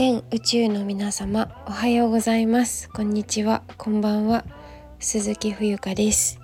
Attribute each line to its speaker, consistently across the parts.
Speaker 1: 全宇宙の皆様おはようございます。こんにちは。こんばんは。鈴木冬香です。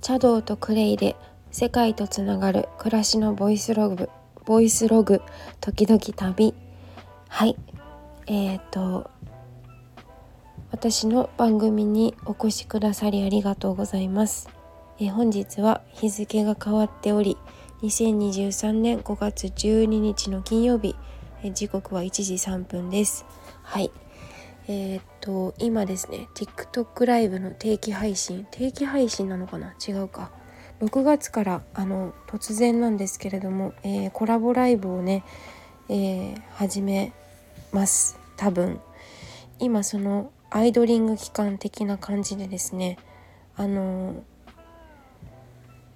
Speaker 1: 茶道とクレイで世界とつながる暮らしのボイスログボイスログ時々旅。はい。えーと私の番組にお越しくださりありがとうございます、えー、本日は日付が変わっており2023年5月12日の金曜日時刻は1時3分です。はい。えー、っと今ですね TikTok ライブの定期配信。定期配信なのかな？違うか。6月からあの突然なんですけれども、えー、コラボライブをね、えー、始めます。多分。今そのアイドリング期間的な感じでですねあの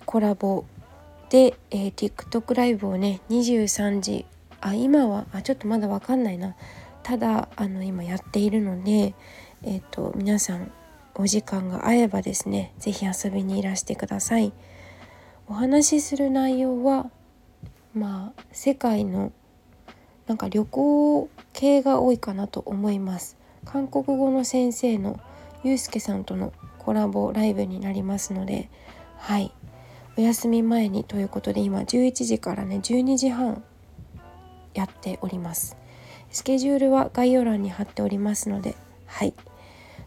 Speaker 1: コラボで、えー、TikTok ライブをね23時あ今はあちょっとまだわかんないな。ただあの今やっているのでえっ、ー、と皆さんお時間が合えばですね是非遊びにいらしてください。お話しする内容はまあ世界のなんか旅行系が多いかなと思います。韓国語の先生のゆうすけさんとのコラボライブになりますのではい。お休み前にということで今11時からね12時半やっております。スケジュールは概要欄に貼っておりますのではい。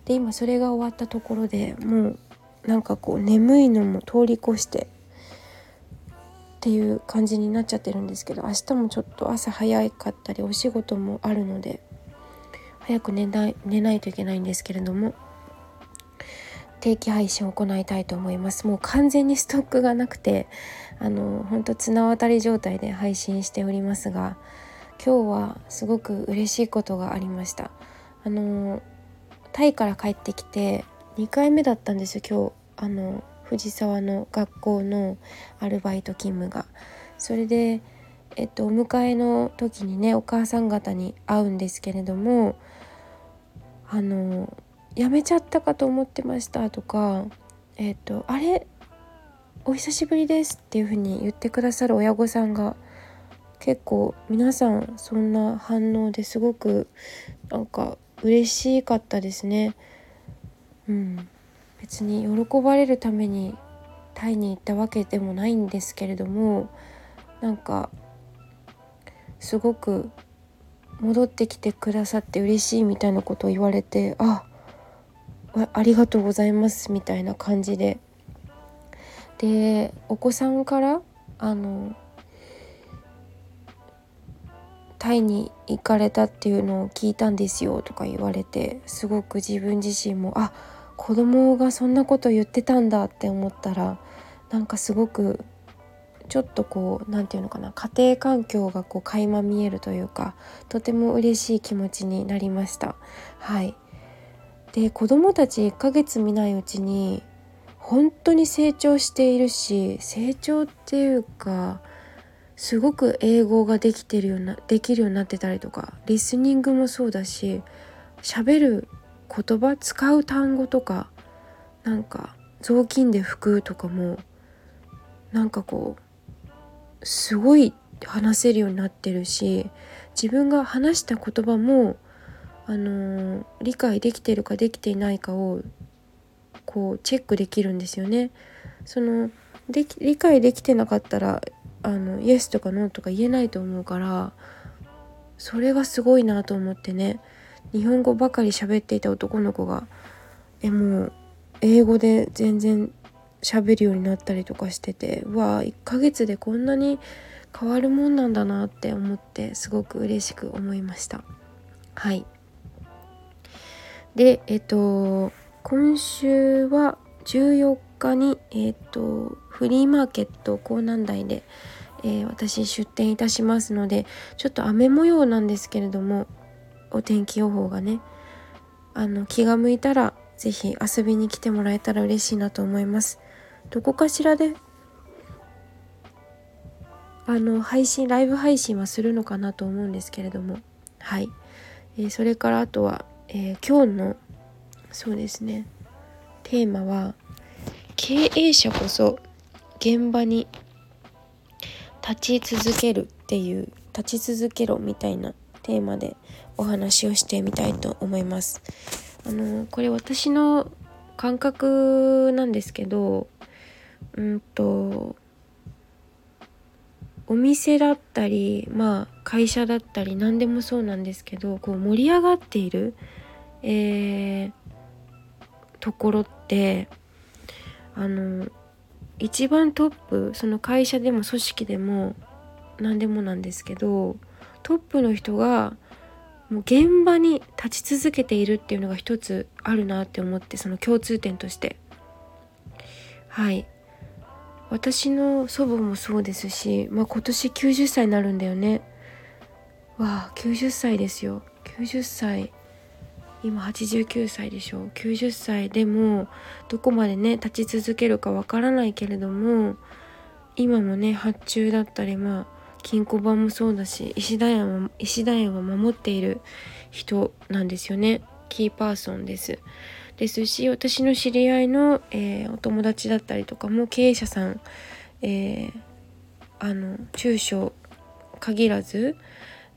Speaker 1: で今それが終わったところでもうなんかこう眠いのも通り越してっていう感じになっちゃってるんですけど明日もちょっと朝早かったりお仕事もあるので早く寝ない寝ないといけないんですけれども定期配信を行いたいと思います。もう完全にストックがなくてあの本当綱渡り状態で配信しておりますが今日はすごく嬉しいことがありました。あのタイから帰ってきて2回目だったんですよ今日。あの藤沢の学校のアルバイト勤務が。それでえっとお迎えの時にねお母さん方に会うんですけれどもあのやめちゃったかと思ってましたとかえっ、ー、とあれお久しぶりですっていう風に言ってくださる親御さんが結構皆さんそんな反応ですごくなんか嬉しかったですね。うん、別に喜ばれるためにタイに行ったわけでもないんですけれどもなんかすごく戻ってきてくださって嬉しいみたいなことを言われてあありがとうございますみたいな感じで。でお子さんからあのタイに行かれたっていうのを聞いたんですよとか言われてすごく自分自身もあ子供がそんなこと言ってたんだって思ったらなんかすごくちょっとこう何て言うのかな家庭環境がこう垣間見えるというかとても嬉しい気持ちになりました。はい。で子供たち1ヶ月見ないうちに本当に成長しているし成長っていうかすごく英語ができてるようなできるようになってたりとかリスニングもそうだし喋る言葉使う単語とかなんか雑巾で拭くとかもなんかこうすごい話せるようになってるし自分が話した言葉もあの理解できてるかできていないかをこうチェックできるんですよね。そので理解できてなかったらあのイエスとかノーとか言えないと思うからそれがすごいなと思ってね。日本語ばかり喋っていた男の子がえもう英語で全然喋るようになったりとかしててうわ1ヶ月でこんなに変わるもんなんだなって思ってすごく嬉しく思いました。はい。でえっと今週は14日にえっとフリーマーケット港南台で、えー、私出店いたしますのでちょっと雨模様なんですけれどもお天気予報がねあの気が向いたら是非遊びに来てもらえたら嬉しいなと思います。どこかしらであの配信ライブ配信はするのかなと思うんですけれども。はい、えー、それからあとはえー、今日のそうですねテーマは経営者こそ現場に立ち続けるっていう立ち続けろみたいなテーマでお話をしてみたいと思います。あのこれ私の感覚なんですけどうんとお店だったりまあ会社だったり何でもそうなんですけどこう盛り上がっている、えー、ところってあの一番トップその会社でも組織でも何でもなんですけどトップの人がもう現場に立ち続けているっていうのが一つあるなって思ってその共通点として。はい。私の祖母もそうですし、まあ、今年90歳になるんだよね。わあ90歳ですよ。90歳今89歳でしょ。90歳でもどこまでね立ち続けるかわからないけれども今もね発注だったりまあ金庫番もそうだし石田園は石田園を守っている人なんですよね。キーパーソンです。ですし私の知り合いの、えー、お友達だったりとかも経営者さん、えー、あの中小限らず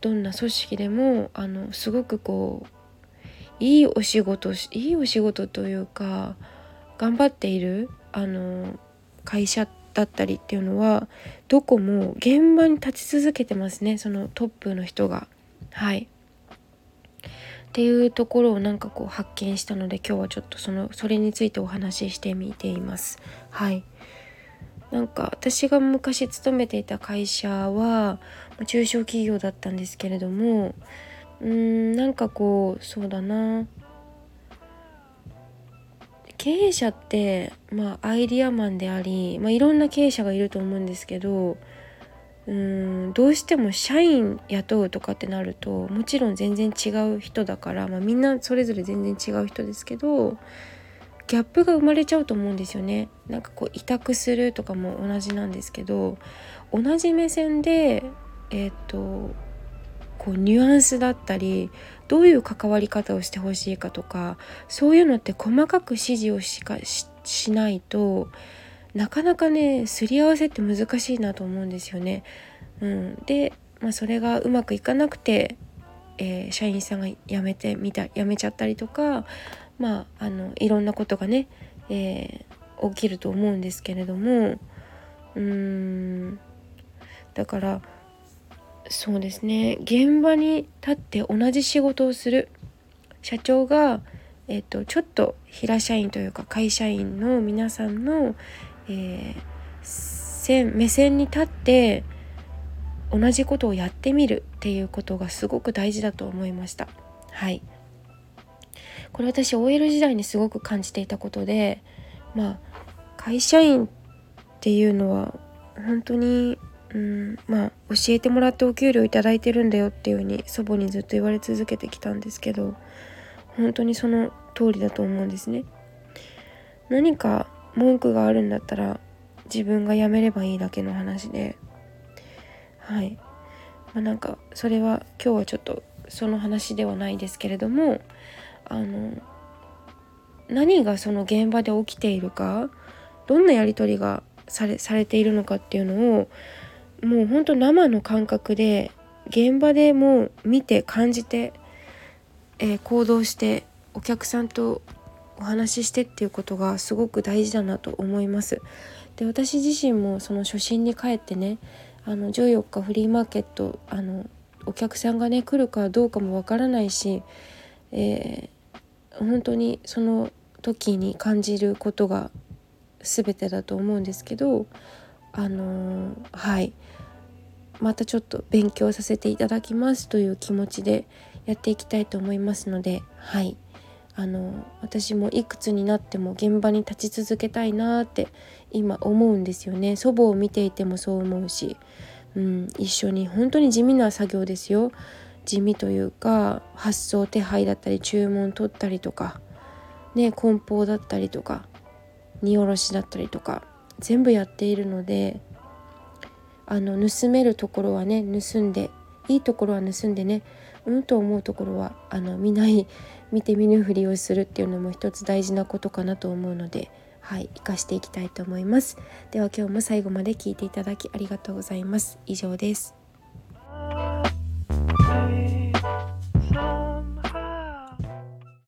Speaker 1: どんな組織でもあのすごくこういいお仕事いいお仕事というか頑張っているあの会社だったりっていうのはどこも現場に立ち続けてますねそのトップの人が。はいっていうところをなんかこう発見したので今日はちょっとそのそれについてお話ししてみています。はいなんか私が昔勤めていた会社は中小企業だったんですけれどもうーんなんかこうそうだな経営者ってまあアイディアマンであり、まあ、いろんな経営者がいると思うんですけどうんどうしても社員雇うとかってなるともちろん全然違う人だから、まあ、みんなそれぞれ全然違う人ですけどギャップが生まれちゃうと思うんですよね。なんかこう委託するとかも同じなんですけど同じ目線でえっ、ー、とこうニュアンスだったりどういう関わり方をしてほしいかとかそういうのって細かく指示をしかしないとなかなかねすり合わせって難しいなと思うんですよね。うん、で、まあ、それがうまくいかなくて、えー、社員さんが辞めてみた辞めちゃったりとかまああのいろんなことがね、えー、起きると思うんですけれどもうーん。だからそうですね。現場に立って同じ仕事をする。社長が、えーと、ちょっと平社員というか会社員の皆さんの、えー、目線に立って同じことをやってみるっていうことがすごく大事だと思いました。はいこれ私 OL 時代にすごく感じていたことでまあ会社員っていうのは本当にうんまあ教えてもらってお給料頂いてるんだよっていう風に祖母にずっと言われ続けてきたんですけど本当にその通りだと思うんですね。何か文句があるんだったら自分が辞めればいいだけの話で。はい。まあなんかそれは今日はちょっとその話ではないですけれどもあの何がその現場で起きているかどんなやり取りがされされているのかっていうのをもうほんと生の感覚で現場でも見て感じて、えー、行動してお客さんとお話ししてっていうことがすごく大事だなと思います。で私自身もその初心に帰ってねあの14日フリーマーケットあのお客さんがね来るかどうかもわからないし、えー、本当にその時に感じることが全てだと思うんですけどあのー、はいまたちょっと勉強させていただきますという気持ちでやっていきたいと思いますのではいあの私もいくつになっても現場に立ち続けたいなって今思うんですよね。祖母を見ていてもそう思うし、うん、一緒に本当に地味な作業ですよ。地味というか発送手配だったり注文取ったりとかね梱包だったりとか荷下ろしだったりとか全部やっているのであの盗めるところはね盗んでいいところは盗んでねうんと思うところはあの見ない見て見ぬふりをするっていうのも一つ大事なことかなと思うのではい生かしていきたいと思います。では今日も最後まで聞いていただきありがとうございます。以上です。